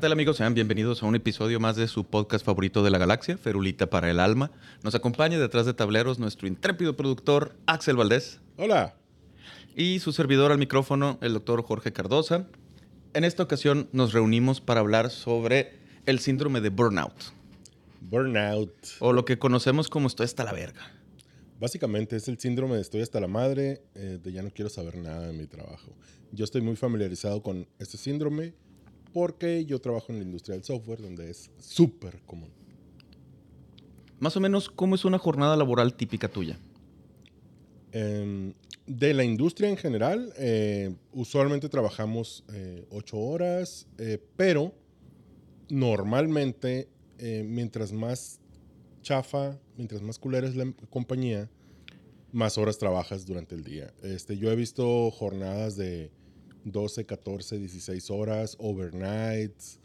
¿Qué tal amigos? Sean bienvenidos a un episodio más de su podcast favorito de la galaxia, Ferulita para el Alma. Nos acompaña detrás de tableros nuestro intrépido productor Axel Valdés Hola. y su servidor al micrófono, el doctor Jorge Cardosa. En esta ocasión nos reunimos para hablar sobre el síndrome de burnout, Burnout. o lo que conocemos como estoy hasta la verga. Básicamente es el síndrome de estoy hasta la madre, eh, de ya no quiero saber nada de mi trabajo. Yo estoy muy familiarizado con este síndrome porque yo trabajo en la industria del software donde es súper común. Más o menos, ¿cómo es una jornada laboral típica tuya? Em, de la industria en general, eh, usualmente trabajamos eh, ocho horas, eh, pero normalmente, mientras más chafa, mientras más culera es la compañía, más horas trabajas durante el día. Este, yo he visto jornadas de 12, 14, 16 horas, overnights,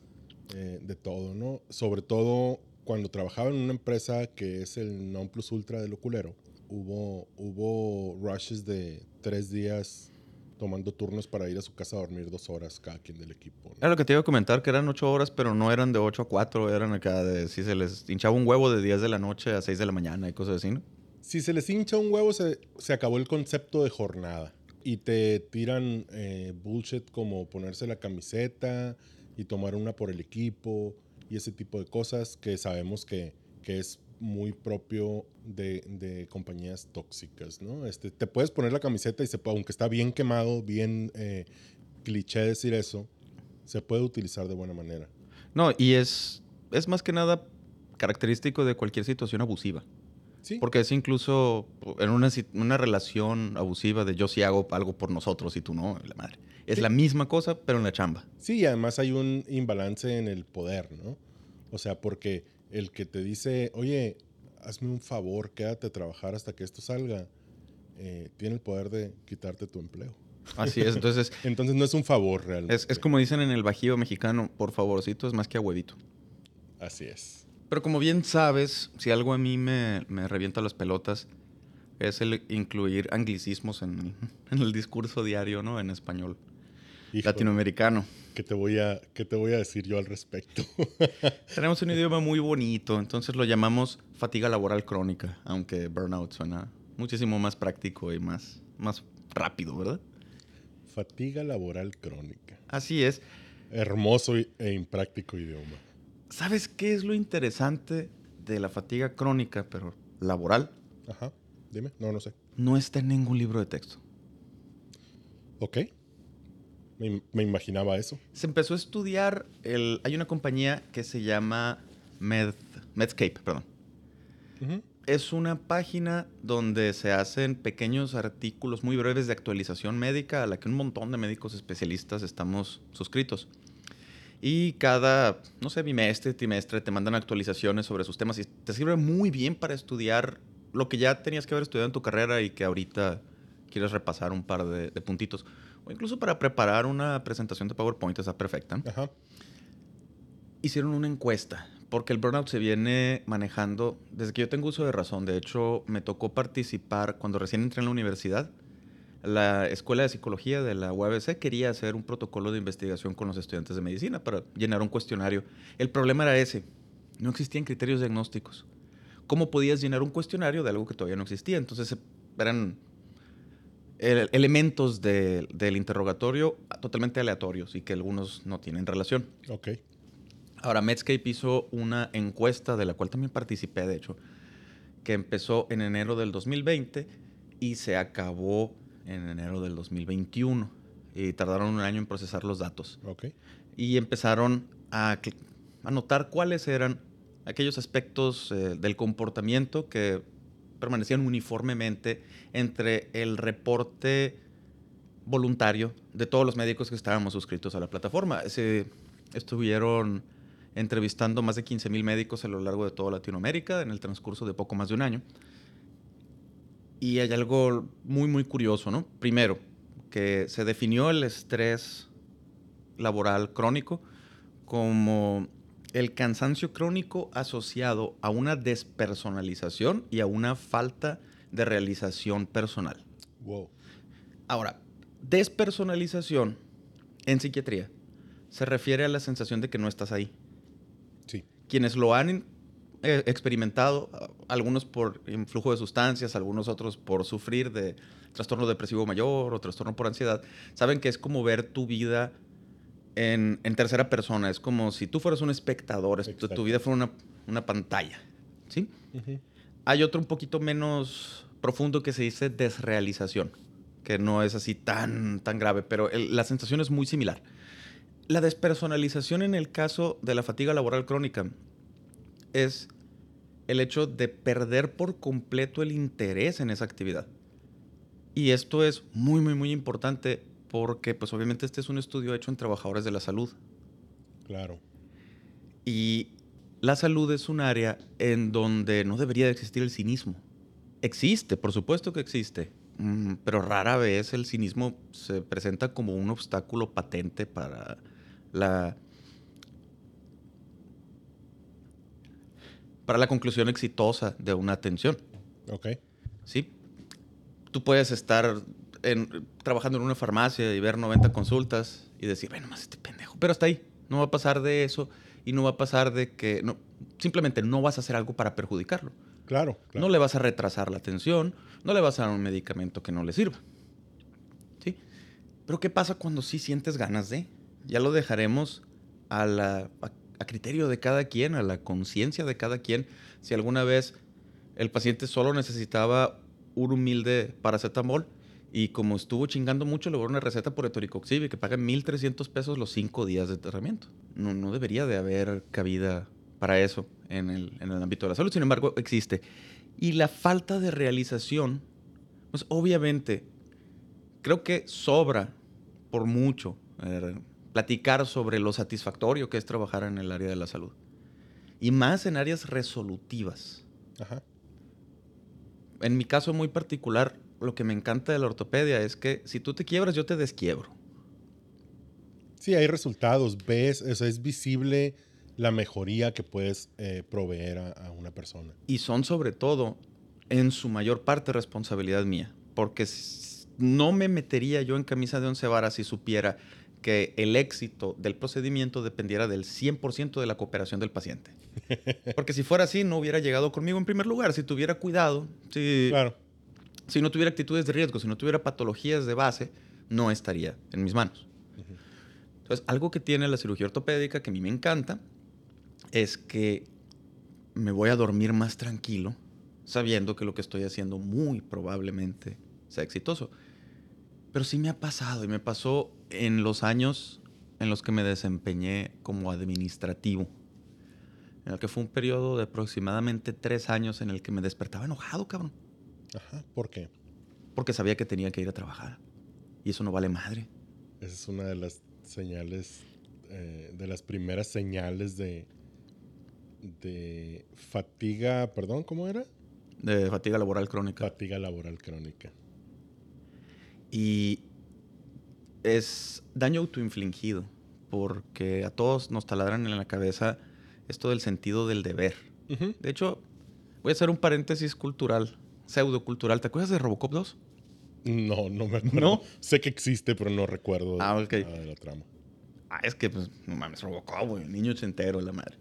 eh, de todo, ¿no? Sobre todo cuando trabajaba en una empresa que es el non plus ultra del oculero, hubo, hubo rushes de tres días tomando turnos para ir a su casa a dormir dos horas cada quien del equipo. ¿no? Era lo que te iba a comentar, que eran ocho horas, pero no eran de 8 a 4, eran acá de, si se les hinchaba un huevo de 10 de la noche a 6 de la mañana y cosas así, ¿no? Si se les hincha un huevo, se, se acabó el concepto de jornada. Y te tiran eh, bullshit como ponerse la camiseta y tomar una por el equipo y ese tipo de cosas que sabemos que, que es muy propio de, de compañías tóxicas, ¿no? Este, te puedes poner la camiseta y se puede, aunque está bien quemado, bien eh, cliché decir eso, se puede utilizar de buena manera. No, y es, es más que nada característico de cualquier situación abusiva. Sí. Porque es incluso en una, una relación abusiva de yo sí hago algo por nosotros y tú no, la madre. Es Sí. la misma cosa, pero en la chamba. Sí, y además hay un imbalance en el poder, ¿no? O sea, porque el que te dice, oye, hazme un favor, quédate a trabajar hasta que esto salga, eh, tiene el poder de quitarte tu empleo. Así es. Entonces, Entonces no es un favor realmente. es, es como dicen en el bajío mexicano, por favorcito es más que a huevito. Así es. Pero como bien sabes, si algo a mí me, me revienta las pelotas, es el incluir anglicismos en, en el discurso diario, ¿no? En español Hijo, latinoamericano. ¿qué te, voy a, ¿Qué te voy a decir yo al respecto? Tenemos un idioma muy bonito, entonces lo llamamos fatiga laboral crónica, aunque burnout suena muchísimo más práctico y más, más rápido, ¿verdad? Fatiga laboral crónica. Así es. Hermoso e impráctico idioma. ¿Sabes qué es lo interesante de la fatiga crónica, pero laboral? Ajá. Dime. No, no sé. No está en ningún libro de texto. Ok. Me, im- me imaginaba eso. Se empezó a estudiar, el, hay una compañía que se llama Med, Medscape, perdón. Es una página donde se hacen pequeños artículos muy breves de actualización médica a la que un montón de médicos especialistas estamos suscritos. Y cada, no sé, bimestre, trimestre te mandan actualizaciones sobre sus temas y te sirve muy bien para estudiar lo que ya tenías que haber estudiado en tu carrera y que ahorita quieres repasar un par de, de puntitos. O incluso para preparar una presentación de PowerPoint está perfecta. Ajá. Hicieron una encuesta, porque el burnout se viene manejando desde que yo tengo uso de razón. De hecho, me tocó participar cuando recién entré en la universidad. La Escuela de Psicología de la UABC quería hacer un protocolo de investigación con los estudiantes de medicina para llenar un cuestionario. El problema era ese, no existían criterios diagnósticos. ¿Cómo podías llenar un cuestionario de algo que todavía no existía? Entonces eh, eran elementos de- del interrogatorio totalmente aleatorios y que algunos no tienen relación. Ok. Ahora, Medscape hizo una encuesta de la cual también participé, de hecho, que empezó en enero del 2020 y se acabó en enero del 2021. Y tardaron un año en procesar los datos. Ok. Y empezaron a, a notar cuáles eran aquellos aspectos eh, del comportamiento que permanecían uniformemente entre el reporte voluntario de todos los médicos que estábamos suscritos a la plataforma. Se estuvieron entrevistando más de 15 mil médicos a lo largo de toda Latinoamérica en el transcurso de poco más de un año. Y hay algo muy, muy curioso, ¿no? Primero, que se definió el estrés laboral crónico como el cansancio crónico asociado a una despersonalización y a una falta de realización personal. Wow. Ahora, despersonalización en psiquiatría se refiere a la sensación de que no estás ahí. Sí. Quienes lo han eh, experimentado, algunos por influjo de sustancias, algunos otros por sufrir de trastorno depresivo mayor o trastorno por ansiedad, saben que es como ver tu vida en, tercera persona. Es como si tú fueras un espectador, tu, vida fuera una, pantalla. ¿sí? Hay otro un poquito menos profundo que se dice desrealización, que no es así tan, tan grave, pero la sensación es muy similar. La despersonalización en el caso de la fatiga laboral crónica es el hecho de perder por completo el interés en esa actividad. Y esto es muy, muy, muy importante porque pues obviamente este es un estudio hecho en trabajadores de la salud. Claro. Y la salud es un área en donde no debería de existir el cinismo. Existe, por supuesto que existe, mm, pero rara vez el cinismo se presenta como un obstáculo patente para la para la conclusión exitosa de una atención. Ok. Sí. Tú puedes estar trabajando en una farmacia y ver 90 consultas y decir, bueno, más este pendejo. Pero hasta ahí. No va a pasar de eso y no va a pasar de que no, simplemente no vas a hacer algo para perjudicarlo. Claro, No le vas a retrasar la atención, no le vas a dar un medicamento que no le sirva. ¿Sí? Pero ¿qué pasa cuando sí sientes ganas de? Ya lo dejaremos a, la, a criterio de cada quien, a la conciencia de cada quien. Si alguna vez el paciente solo necesitaba un humilde paracetamol, y como estuvo chingando mucho, le una receta por etoricoxib que paga 1.300 pesos los cinco días de tratamiento. No, no debería de haber cabida para eso en el, en el ámbito de la salud. Sin embargo, existe. Y la falta de realización, pues obviamente, creo que sobra por mucho eh, platicar sobre lo satisfactorio que es trabajar en el área de la salud. Y más en áreas resolutivas. Ajá. En mi caso muy particular, lo que me encanta de la ortopedia es que si tú te quiebras, yo te desquiebro. Sí, hay resultados, ves, es visible la mejoría que puedes eh, proveer a, una persona. Y son sobre todo, en su mayor parte, responsabilidad mía. Porque no me metería yo en camisa de once varas si supiera que el éxito del procedimiento dependiera del 100% de la cooperación del paciente. Porque si fuera así, no hubiera llegado conmigo en primer lugar. Si tuviera cuidado, si claro si no tuviera actitudes de riesgo, si no tuviera patologías de base, no estaría en mis manos. Entonces, algo que tiene la cirugía ortopédica que a mí me encanta es que me voy a dormir más tranquilo sabiendo que lo que estoy haciendo muy probablemente sea exitoso. Pero sí me ha pasado y me pasó en los años en los que me desempeñé como administrativo. En el que fue un periodo de aproximadamente tres años en el que me despertaba enojado, cabrón. Ajá, ¿por qué? Porque sabía que tenía que ir a trabajar. Y eso no vale madre. Esa es una de las señales, eh, de las primeras señales de, de fatiga, perdón, ¿cómo era? De fatiga laboral crónica. Fatiga laboral crónica. Y es daño autoinfligido, porque a todos nos taladran en la cabeza esto del sentido del deber. De hecho, voy a hacer un paréntesis cultural pseudocultural. ¿Te acuerdas de Robocop 2? No, no me acuerdo. ¿No? Sé que existe, pero no recuerdo ah, de la trama. Ah, es que, pues, no mames, Robocop, güey. Niño ochentero, la madre.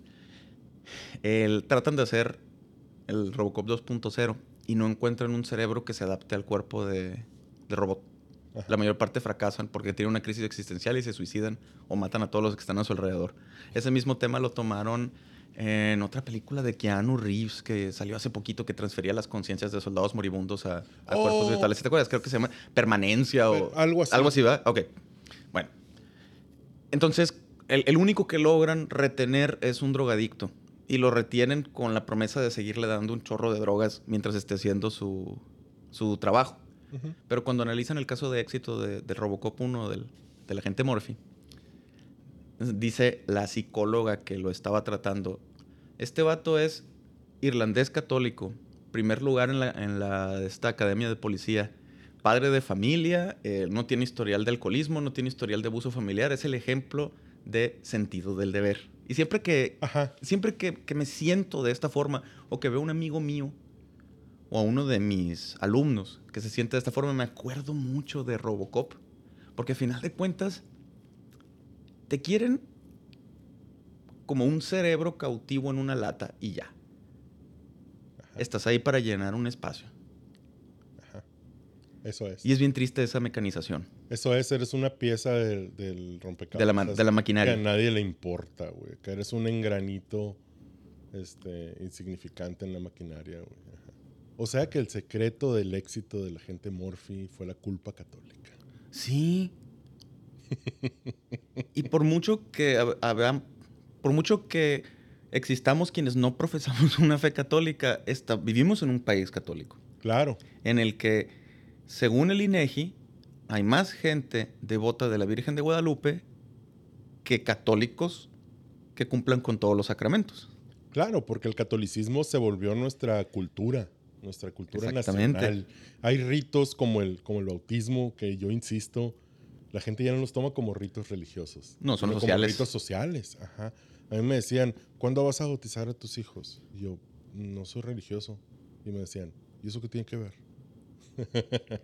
El, tratan de hacer el Robocop 2.0 y no encuentran un cerebro que se adapte al cuerpo de, de robot. La mayor parte fracasan porque tienen una crisis existencial y se suicidan o matan a todos los que están a su alrededor. Ese mismo tema lo tomaron en otra película de Keanu Reeves que salió hace poquito que transfería las conciencias de soldados moribundos a, cuerpos oh. virtuales. ¿Te acuerdas? Creo que se llama Permanencia o algo así. Algo así, ¿verdad? Ok. Bueno. Entonces, el, único que logran retener es un drogadicto. y lo retienen con la promesa de seguirle dando un chorro de drogas mientras esté haciendo su, su trabajo. Pero cuando analizan el caso de éxito de, de Robocop 1 del, del agente Murphy, dice la psicóloga que lo estaba tratando, este vato es irlandés católico, primer lugar en, la, en la- esta academia de policía, padre de familia, eh, no tiene historial de alcoholismo, no tiene historial de abuso familiar, es el ejemplo de sentido del deber. Y siempre que, Ajá. siempre que, que me siento de esta forma o que veo a un amigo mío o a uno de mis alumnos que se siente de esta forma, me acuerdo mucho de Robocop. Porque al final de cuentas, te quieren como un cerebro cautivo en una lata y ya. Ajá. Estás ahí para llenar un espacio. Ajá. Eso es. Y es bien triste esa mecanización Eso es, eres una pieza del, del rompecabezas. de la, ma- de la Que a maquinaria. nadie le importa, güey. Que eres un engranito este, insignificante en la maquinaria, güey. O sea que el secreto del éxito de la gente Morphy fue la culpa católica. Sí. y por mucho que habrá- por mucho que existamos quienes no profesamos una fe católica, vivimos en un país católico Claro. en el que, según el INEGI, hay más gente devota de la Virgen de Guadalupe que católicos que cumplan con todos los sacramentos. Claro, porque el catolicismo se volvió nuestra cultura, nuestra cultura nacional. Hay ritos como el, como el bautismo, que yo insisto, la gente ya no los toma como ritos religiosos. No, son sociales. Como ritos sociales, ajá. A mí me decían, ¿cuándo vas a bautizar a tus hijos? Y yo, no soy religioso. Y me decían, ¿y eso qué tiene que ver?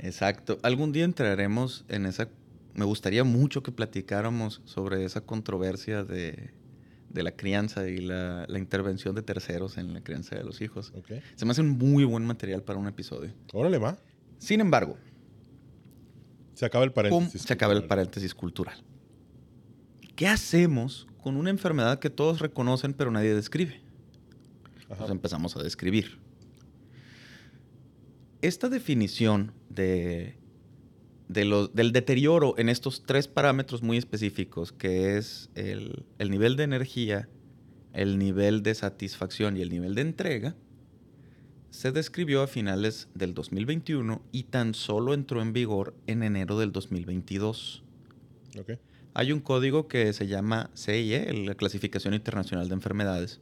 Exacto. Algún día entraremos en esa... Me gustaría mucho que platicáramos sobre esa controversia de, de la crianza y la, la intervención de terceros en la crianza de los hijos. ¿Ok? Se me hace un muy buen material para un episodio. Órale, va. Sin embargo, Se acaba el paréntesis. se acaba el cultural. paréntesis cultural. ¿Qué hacemos con una enfermedad que todos reconocen pero nadie describe? Ajá. Pues empezamos a describir. Esta definición de, de del deterioro en estos tres parámetros muy específicos, que es el, el nivel de energía, el nivel de satisfacción y el nivel de entrega, se describió a finales del 2021 y tan solo entró en vigor en enero del 2022. Ok. Hay un código que se llama CIE, la Clasificación Internacional de Enfermedades,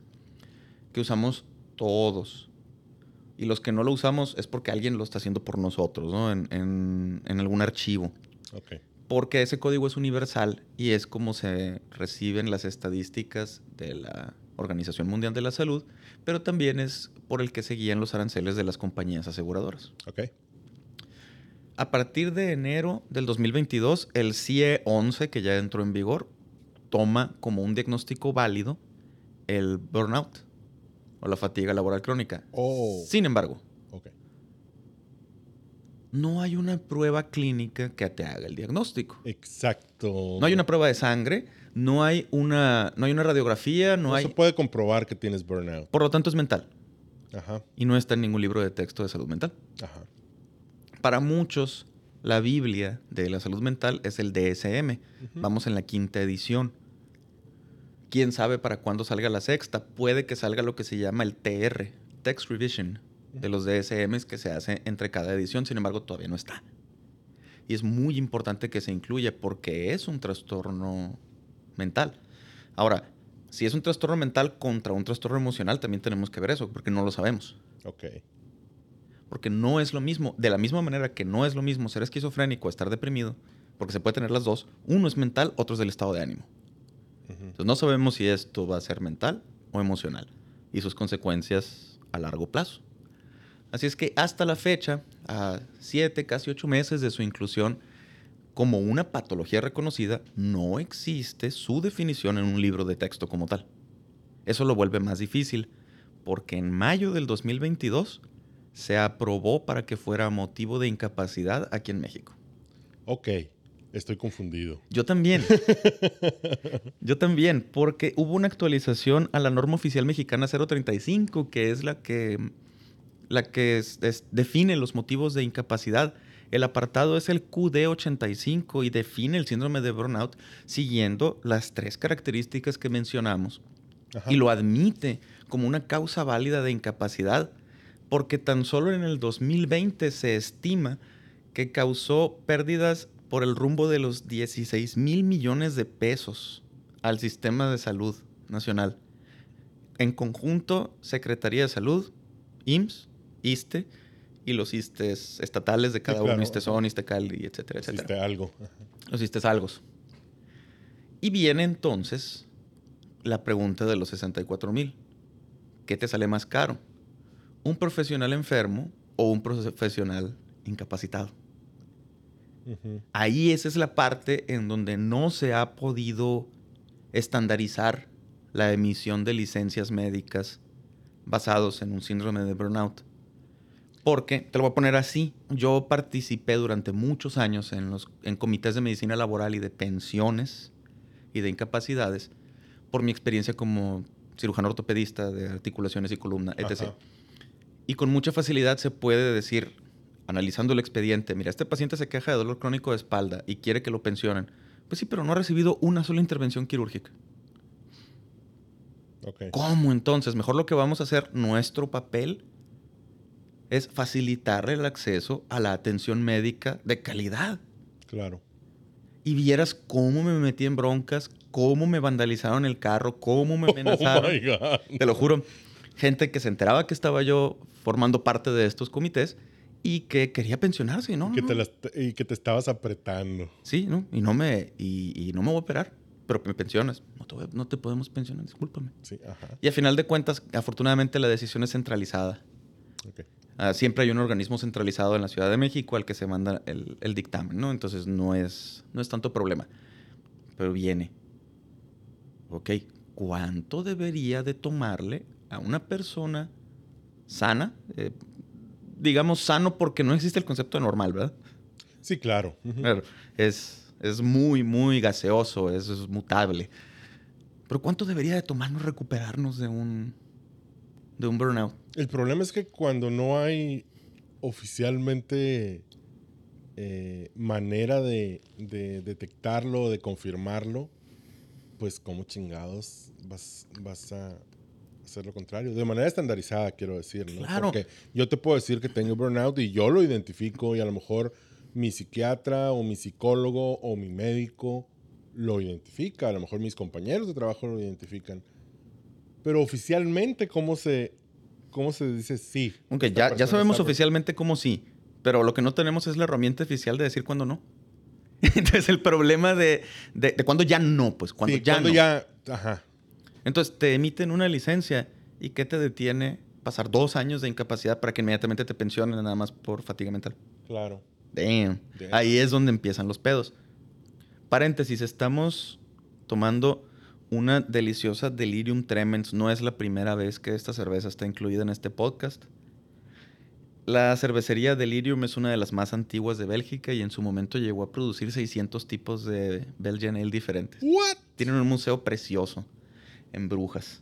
que usamos todos. Y los que no lo usamos es porque alguien lo está haciendo por nosotros, ¿no? En, en- en algún archivo. Ok. Porque ese código es universal y es como se reciben las estadísticas de la Organización Mundial de la Salud, pero también es por el que se guían los aranceles de las compañías aseguradoras. Ok. A partir de enero del 2022, el CIE 11, que ya entró en vigor, toma como un diagnóstico válido el burnout o la fatiga laboral crónica. Oh. Sin embargo, no hay una prueba clínica que te haga el diagnóstico. Exacto. No hay una prueba de sangre, no hay una, no hay una radiografía, no, No hay... se puede comprobar que tienes burnout. Por lo tanto, es mental. Ajá. Y no está en ningún libro de texto de salud mental. Ajá. Para muchos, la Biblia de la salud mental es el DSM. Vamos en la quinta edición. ¿Quién sabe para cuándo salga la sexta? Puede que salga lo que se llama el TR, Text Revision, de los DSMs que se hace entre cada edición, sin embargo todavía no está. Y es muy importante que se incluya porque es un trastorno mental. Ahora, si es un trastorno mental contra un trastorno emocional, también tenemos que ver eso, porque no lo sabemos. Ok. Porque no es lo mismo, de la misma manera que no es lo mismo ser esquizofrénico estar deprimido, porque se puede tener las dos, uno es mental, otro es del estado de ánimo. Entonces no sabemos si esto va a ser mental o emocional y sus consecuencias a largo plazo. Así es que hasta la fecha, a siete, casi ocho meses de su inclusión como una patología reconocida, no existe su definición en un libro de texto como tal. Eso lo vuelve más difícil porque en mayo del 2022 se aprobó para que fuera motivo de incapacidad aquí en México. Ok. Estoy confundido. Yo también. Yo también, porque hubo una actualización a la norma oficial mexicana 035, que es la que, la que es- es- define los motivos de incapacidad. El apartado es el QD85 y define el síndrome de burnout siguiendo las tres características que mencionamos Ajá. y lo admite como una causa válida de incapacidad, porque tan solo en el 2020 se estima que causó pérdidas por el rumbo de los 16 mil millones de pesos al sistema de salud nacional. En conjunto, Secretaría de Salud, IMSS, ISTE y los ISTES estatales de cada claro. uno, ISTESON, ISTECAL, y etcétera, etcétera Hiciste algo. Los ISTESALGOS. Y viene entonces la pregunta de los 64 mil. ¿Qué te sale más caro? ¿Un profesional enfermo o un profesional incapacitado? Ujú. Ahí esa es la parte en donde no se ha podido estandarizar la emisión de licencias médicas basados en un síndrome de burnout. Porque, te lo voy a poner así, yo participé durante muchos años en, los, en comités de medicina laboral y de pensiones y de incapacidades por mi experiencia como cirujano ortopedista de articulaciones y columna, etc. Ajá. Y con mucha facilidad se puede decir, analizando el expediente, mira, este paciente se queja de dolor crónico de espalda y quiere que lo pensionen. Pues sí, pero no ha recibido una sola intervención quirúrgica. ¿Cómo entonces? Mejor lo que vamos a hacer, nuestro papel es facilitarle el acceso a la atención médica de calidad. Claro. Y vieras cómo me metí en broncas, cómo me vandalizaron el carro, cómo me amenazaron. Oh my God. Te lo juro. Gente que se enteraba que estaba yo formando parte de estos comités y que quería pensionarse, ¿no? Que no, te las- y que te estabas apretando. Sí, ¿no? Y no me, y, y no me voy a operar, pero que me pensiones. No te, voy- no te podemos pensionar, discúlpame. Sí, ajá. Y a final de cuentas, afortunadamente la decisión es centralizada. Ok. Ah, siempre hay un organismo centralizado en la Ciudad de México al que se manda el, el dictamen, ¿no? Entonces no es, no es tanto problema. Pero viene. Ok, ¿cuánto debería de tomarle a una persona sana? Eh, digamos sano porque no existe el concepto de normal, ¿verdad? Sí, claro. Es, es muy, muy gaseoso, es, es mutable. Pero ¿cuánto debería de tomarnos recuperarnos de un, de un burnout? El problema es que cuando no hay oficialmente eh, manera de, de detectarlo, de confirmarlo, pues como chingados vas, vas a hacer lo contrario. De manera estandarizada, quiero decir, ¿no? Claro. Porque yo te puedo decir que tengo burnout y yo lo identifico y a lo mejor mi psiquiatra o mi psicólogo o mi médico lo identifica, a lo mejor mis compañeros de trabajo lo identifican. Pero oficialmente, ¿cómo se, cómo se dice sí? Ok, esta ya, ya sabemos oficialmente cómo sí, pero lo que no tenemos es la herramienta oficial de decir cuándo no. Entonces el problema de, de, de cuándo ya no, pues cuando Sí, ya cuando no. ya, ajá. Entonces te emiten una licencia y ¿qué te detiene? Pasar dos años de incapacidad para que inmediatamente te pensionen nada más por fatiga mental. Claro. Damn. Damn. Ahí es donde empiezan los pedos. Paréntesis, estamos tomando una deliciosa Delirium Tremens. No es la primera vez que esta cerveza está incluida en este podcast. La cervecería Delirium es una de las más antiguas de Bélgica y en su momento llegó a producir 600 tipos de Belgian Ale diferentes. What? Tienen un museo precioso en Brujas.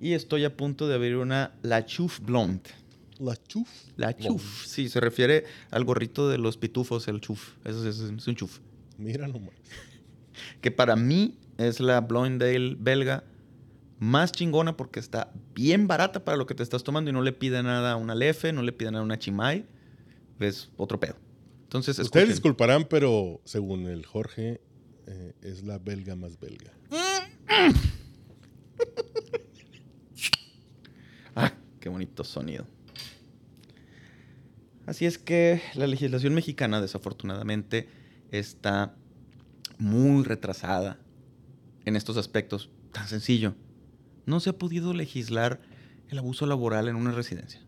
Y estoy a punto de abrir una La Chouffe Blonde. La chuf. La Blonde. chuf, sí, se refiere al gorrito de los pitufos, el chuf. Eso es, es un chuf. Mira nomás. Que para mí es la Blondale belga más chingona porque está bien barata para lo que te estás tomando y no le pide nada a una Lefe, no le pide nada a una Chimay. Es otro pedo. Entonces, Ustedes escuchen. disculparán, pero según el Jorge, eh, es la belga más belga. Ah, qué bonito sonido. Así es que la legislación mexicana, desafortunadamente, está muy retrasada en estos aspectos. Tan sencillo. No se ha podido legislar el abuso laboral en una residencia.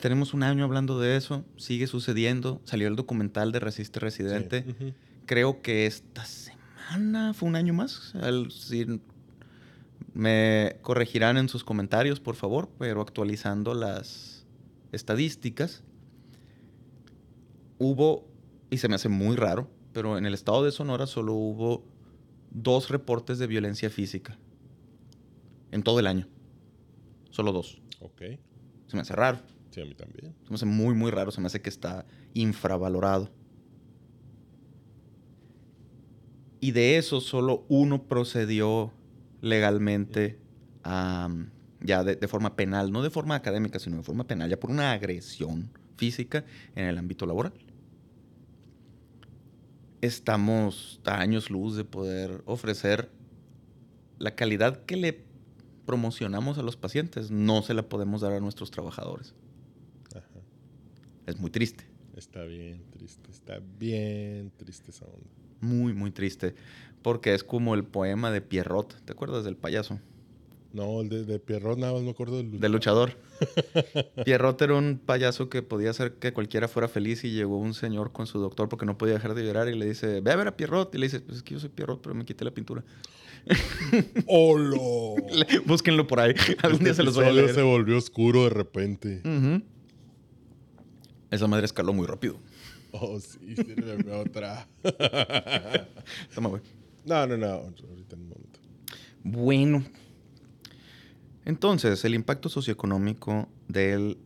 Tenemos un año hablando de eso, sigue sucediendo. Salió el documental de Resiste Residente Sí. Creo que esta semana fue un año más. Al- si me corregirán en sus comentarios, por favor, pero actualizando las estadísticas, hubo, y se me hace muy raro, pero en el estado de Sonora solo hubo dos reportes de violencia física en todo el año. Solo dos. Ok. Se me hace raro. Sí, a mí también. Se me hace muy, muy raro. Se me hace que está infravalorado. Y de eso solo uno procedió legalmente ya de, de forma penal, no de forma académica, sino de forma penal, ya por una agresión física en el ámbito laboral. Estamos a años luz de poder ofrecer la calidad que le promocionamos a los pacientes, no se la podemos dar a nuestros trabajadores. Ajá. Es muy triste, Está bien triste, está bien triste esa onda. Muy, muy triste, porque es como el poema de Pierrot, ¿te acuerdas del payaso? No, el de, de Pierrot nada más me acuerdo del Del luchador. Pierrot era un payaso que podía hacer que cualquiera fuera feliz y llegó un señor con su doctor porque no podía dejar de llorar y le dice, ve a ver a Pierrot. Y le dice, pues es que yo soy Pierrot, pero me quité la pintura. ¡Holo! Búsquenlo por ahí. Algún día se los voy a leer. se volvió oscuro de repente. Esa madre escaló muy rápido. Oh, sí, sírveme otra. Toma, güey. No, no, no. Ahorita en un momento. Bueno. Entonces, el impacto socioeconómico del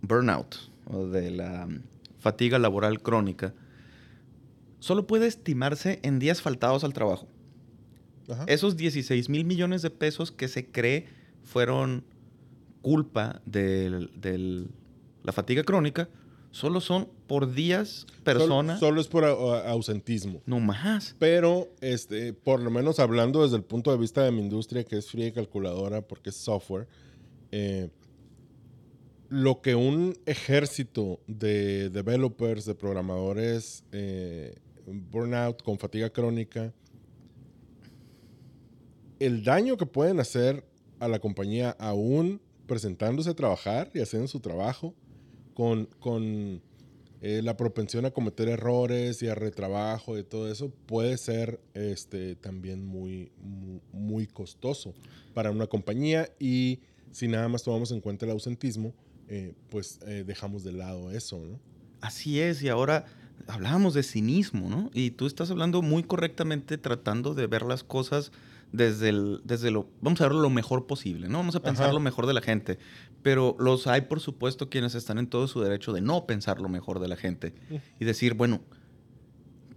burnout o de la mm, fatiga laboral crónica solo puede estimarse en días faltados al trabajo. Ajá. Esos 16 mil millones de pesos que se cree fueron culpa de la fatiga crónica, solo son por días, persona, Solo, solo es por ausentismo. no más. Pero, este, por lo menos hablando desde el punto de vista de mi industria, que es fría y calculadora porque es software, eh, lo que un ejército de developers, de programadores, eh, burnout con fatiga crónica, el daño que pueden hacer a la compañía aún presentándose a trabajar y haciendo su trabajo, con, con eh, la propensión a cometer errores y a retrabajo y todo eso, puede ser este, también muy, muy, muy costoso para una compañía y si nada más tomamos en cuenta el ausentismo, eh, pues eh, dejamos de lado eso, ¿no? Así es, y ahora hablábamos de cinismo, ¿no? Y tú estás hablando muy correctamente tratando de ver las cosas desde, el, desde lo, vamos a verlo lo mejor posible, ¿no? Vamos a pensar Ajá. lo mejor de la gente, pero los hay, por supuesto, quienes están en todo su derecho de no pensar lo mejor de la gente y decir, bueno,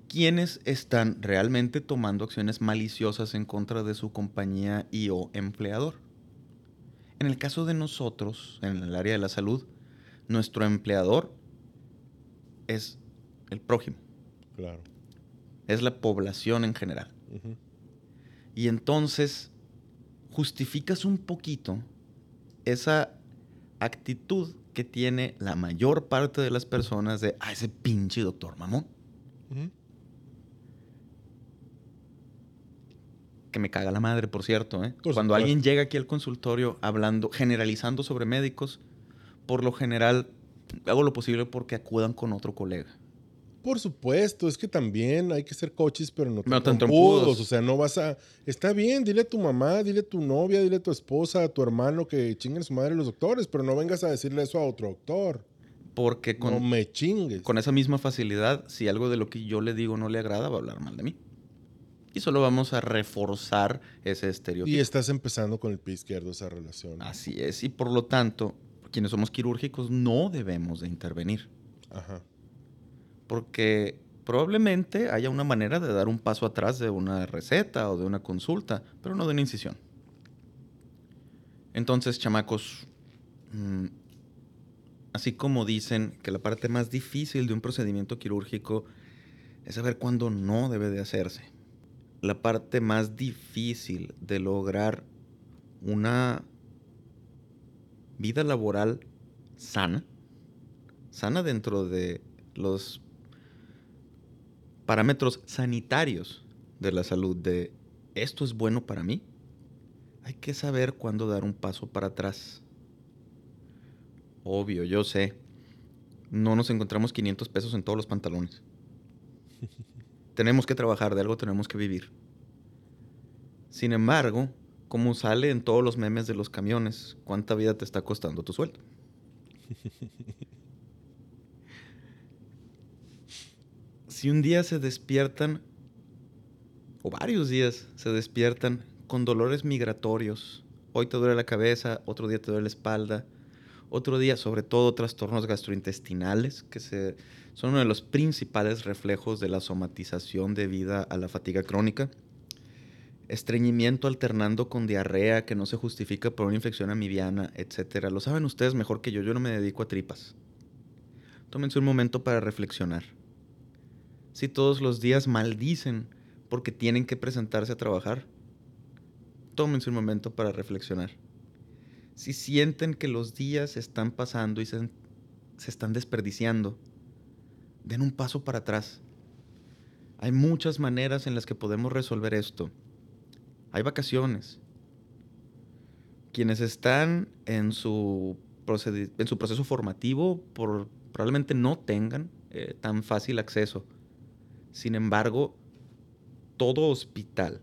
¿quiénes están realmente tomando acciones maliciosas en contra de su compañía y o empleador? En el caso de nosotros, en el área de la salud, nuestro empleador es el prójimo, Claro. es la población en general. Y entonces justificas un poquito esa actitud que tiene la mayor parte de las personas de, ah, ese pinche doctor mamón, que me caga la madre, por cierto. ¿eh? Por Cuando alguien llega aquí al consultorio hablando, generalizando sobre médicos, por lo general hago lo posible porque acudan con otro colega. Por supuesto, es que también hay que ser coches, pero no, No tan trompudos. O sea, no vas a. Está bien, dile a tu mamá, dile a tu novia, dile a tu esposa, a tu hermano que chinguen su madre los doctores, pero no vengas a decirle eso a otro doctor. Porque con, no me chingues. con esa misma facilidad, si algo de lo que yo le digo no le agrada, va a hablar mal de mí. Y solo vamos a reforzar ese estereotipo. y estás empezando con el pie izquierdo esa relación. Así es. Y por lo tanto, quienes somos quirúrgicos no debemos de intervenir. Ajá. Porque probablemente haya una manera de dar un paso atrás de una receta o de una consulta, pero no de una incisión. Entonces, chamacos, mm, así como dicen que la parte más difícil de un procedimiento quirúrgico es saber cuándo no debe de hacerse. La parte más difícil de lograr una vida laboral sana, sana dentro de los parámetros sanitarios de la salud, de esto es bueno para mí, hay que saber cuándo dar un paso para atrás. Obvio, yo sé, no nos encontramos 500 pesos en todos los pantalones. tenemos que trabajar, de algo tenemos que vivir. Sin embargo, como sale en todos los memes de los camiones, ¿cuánta vida te está costando tu sueldo? si un día se despiertan, o varios días se despiertan con dolores migratorios, hoy te duele la cabeza, otro día te duele la espalda, otro día sobre todo trastornos gastrointestinales, que son uno de los principales reflejos de la somatización debida a la fatiga crónica. estreñimiento alternando con diarrea que no se justifica por una infección amibiana, etc. Lo saben ustedes mejor que yo, yo no me dedico a tripas. Tómense un momento para reflexionar. Si todos los días maldicen porque tienen que presentarse a trabajar, tómense un momento para reflexionar. Si sienten que los días están pasando y se, se están desperdiciando, den un paso para atrás. Hay muchas maneras en las que podemos resolver esto. Hay vacaciones. Quienes están en su, en su proceso formativo probablemente no tengan eh, tan fácil acceso. Sin embargo, todo hospital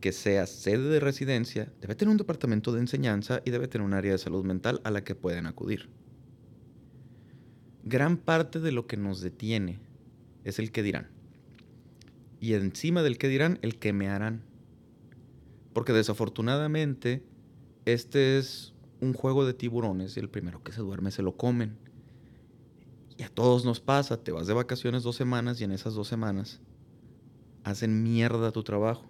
que sea sede de residencia debe tener un departamento de enseñanza y debe tener un área de salud mental a la que pueden acudir. Gran parte de lo que nos detiene es el que dirán. Y encima del que dirán, el que me harán. Porque desafortunadamente, este es un juego de tiburones y el primero que se duerme se lo comen. Y a todos nos pasa, te vas de vacaciones dos semanas y en esas dos semanas hacen mierda tu trabajo.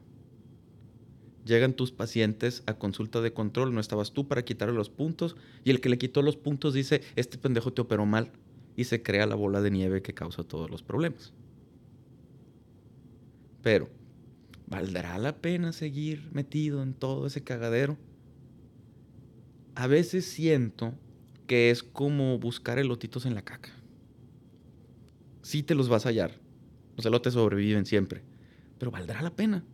Llegan tus pacientes a consulta de control, no estabas tú para quitarle los puntos y el que le quitó los puntos dice, este pendejo te operó mal y se crea la bola de nieve que causa todos los problemas. Pero, ¿Valdrá la pena seguir metido en todo ese cagadero? A veces siento que es como buscar elotitos en la caca. Sí te los vas a hallar. Los elotes sobreviven siempre. Pero ¿valdrá la pena?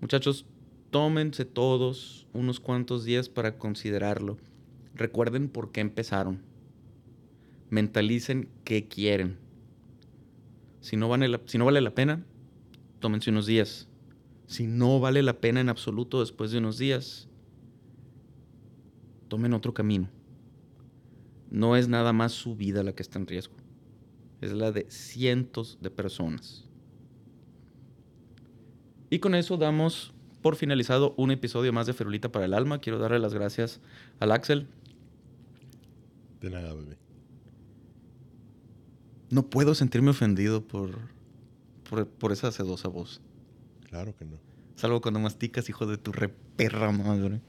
Muchachos, tómense todos unos cuantos días para considerarlo. Recuerden por qué empezaron. Mentalicen qué quieren si no, vale si no vale la pena, tómense unos días. Si no vale la pena en absoluto después de unos días, tomen otro camino. No es nada más su vida la que está en riesgo. Es la de cientos de personas. Y con eso damos por finalizado un episodio más de Ferulita para el Alma. Quiero darle las gracias al Axel. De nada, bebé no puedo sentirme ofendido por, por, esa sedosa voz. Claro que no. Salvo cuando masticas, hijo de tu reperra madre.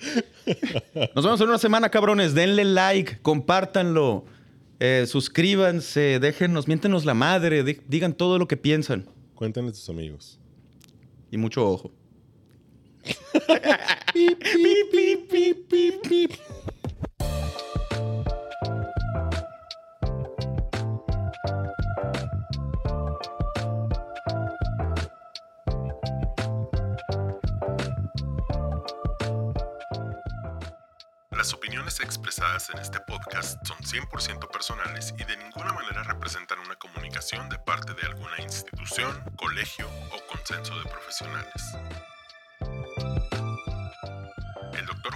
Nos vemos en una semana, cabrones. Denle like, compártanlo, eh, suscríbanse, déjenos, miéntenos la madre, digan todo lo que piensan. Cuéntenle a tus amigos. Y mucho ojo. expresadas en este podcast son 100% personales y de ninguna manera representan una comunicación de parte de alguna institución, colegio o consenso de profesionales.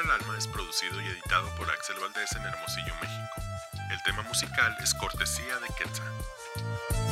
Para el Alma es producido y editado por Axel Valdés en Hermosillo, México. El tema musical es cortesía de Quetzal.